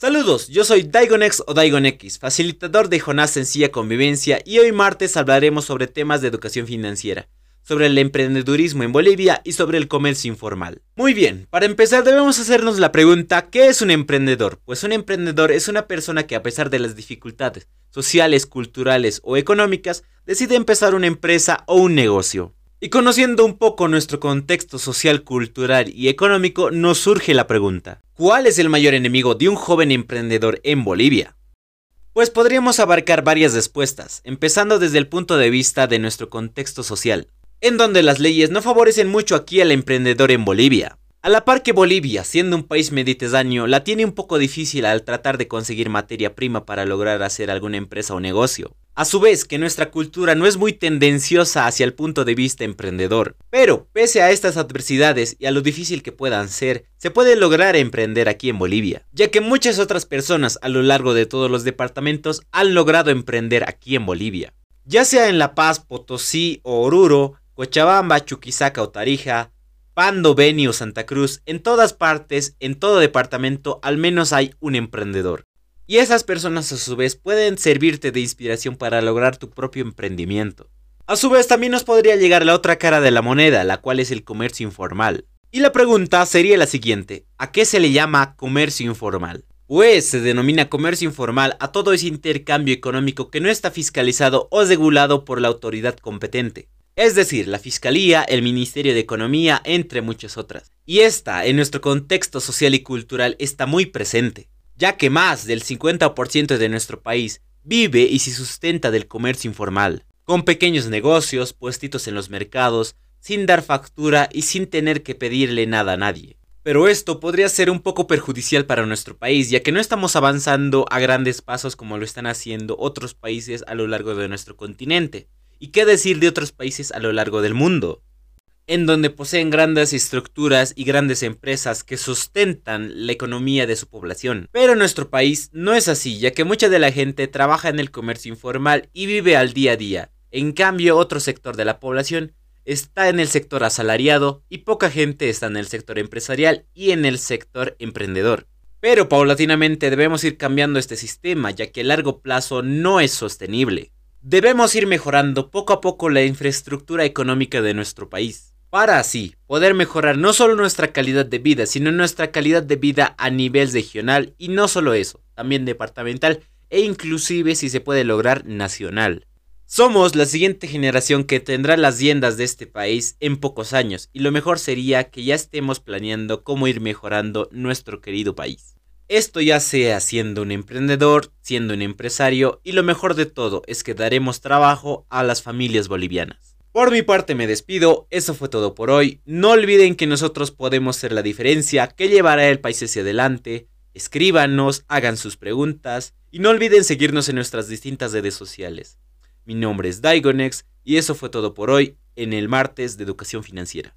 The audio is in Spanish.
Saludos, yo soy Daigonex o Daigonex, facilitador de Jonás Sencilla Convivencia y hoy martes hablaremos sobre temas de educación financiera, sobre el emprendedurismo en Bolivia y sobre el comercio informal. Muy bien, para empezar debemos hacernos la pregunta ¿qué es un emprendedor? Pues un emprendedor es una persona que a pesar de las dificultades sociales, culturales o económicas decide empezar una empresa o un negocio. Y conociendo un poco nuestro contexto social, cultural y económico, nos surge la pregunta, ¿cuál es el mayor enemigo de un joven emprendedor en Bolivia? Pues podríamos abarcar varias respuestas, empezando desde el punto de vista de nuestro contexto social, en donde las leyes no favorecen mucho aquí al emprendedor en Bolivia. A la par que Bolivia, siendo un país mediterráneo, la tiene un poco difícil al tratar de conseguir materia prima para lograr hacer alguna empresa o negocio. A su vez, que nuestra cultura no es muy tendenciosa hacia el punto de vista emprendedor. Pero, pese a estas adversidades y a lo difícil que puedan ser, se puede lograr emprender aquí en Bolivia, ya que muchas otras personas a lo largo de todos los departamentos han logrado emprender aquí en Bolivia. Ya sea en La Paz, Potosí o Oruro, Cochabamba, Chuquisaca o Tarija, Pando, Beni o Santa Cruz, en todas partes, en todo departamento, al menos hay un emprendedor. Y esas personas a su vez pueden servirte de inspiración para lograr tu propio emprendimiento. A su vez también nos podría llegar la otra cara de la moneda, la cual es el comercio informal. Y la pregunta sería la siguiente, ¿a qué se le llama comercio informal? Pues se denomina comercio informal a todo ese intercambio económico que no está fiscalizado o regulado por la autoridad competente es decir, la Fiscalía, el Ministerio de Economía, entre muchas otras. Y esta, en nuestro contexto social y cultural, está muy presente, ya que más del 50% de nuestro país vive y se sustenta del comercio informal, con pequeños negocios, puestitos en los mercados, sin dar factura y sin tener que pedirle nada a nadie. Pero esto podría ser un poco perjudicial para nuestro país, ya que no estamos avanzando a grandes pasos como lo están haciendo otros países a lo largo de nuestro continente. ¿Y qué decir de otros países a lo largo del mundo? En donde poseen grandes estructuras y grandes empresas que sustentan la economía de su población. Pero nuestro país no es así, ya que mucha de la gente trabaja en el comercio informal y vive al día a día. En cambio, otro sector de la población está en el sector asalariado y poca gente está en el sector empresarial y en el sector emprendedor. Pero paulatinamente debemos ir cambiando este sistema, ya que a largo plazo no es sostenible. Debemos ir mejorando poco a poco la infraestructura económica de nuestro país, para así poder mejorar no solo nuestra calidad de vida, sino nuestra calidad de vida a nivel regional y no solo eso, también departamental e inclusive si se puede lograr nacional. Somos la siguiente generación que tendrá las riendas de este país en pocos años y lo mejor sería que ya estemos planeando cómo ir mejorando nuestro querido país. Esto ya sea siendo un emprendedor, siendo un empresario y lo mejor de todo es que daremos trabajo a las familias bolivianas. Por mi parte me despido, eso fue todo por hoy. No olviden que nosotros podemos ser la diferencia que llevará el país hacia adelante. Escríbanos, hagan sus preguntas y no olviden seguirnos en nuestras distintas redes sociales. Mi nombre es Daigonex y eso fue todo por hoy en el martes de educación financiera.